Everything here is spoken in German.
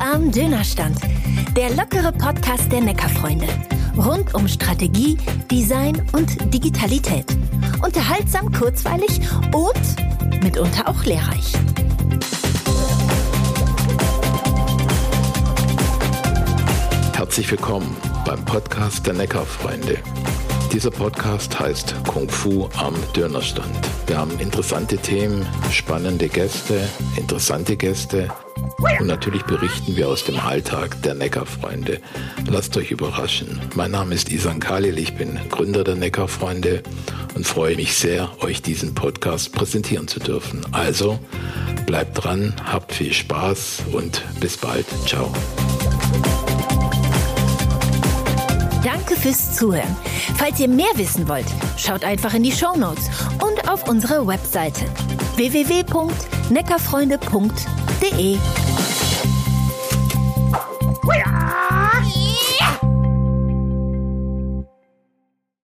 Dönerstand, der lockere Podcast der Neckarfreunde. Rund um Strategie, Design und Digitalität. Unterhaltsam, kurzweilig und mitunter auch lehrreich. Herzlich willkommen beim Podcast der Neckarfreunde. Dieser Podcast heißt Kung Fu am Dönerstand. Wir haben interessante Themen, spannende Gäste, interessante Gäste und natürlich berichten wir aus dem Alltag der Neckarfreunde. Lasst euch überraschen. Mein Name ist Isan Khalil, ich bin Gründer der Neckarfreunde und freue mich sehr, euch diesen Podcast präsentieren zu dürfen. Also bleibt dran, habt viel Spaß und bis bald. Ciao. Danke fürs Zuhören. Falls ihr mehr wissen wollt, schaut einfach in die Show Notes und auf unsere Webseite www.neckerfreunde.de. Ja.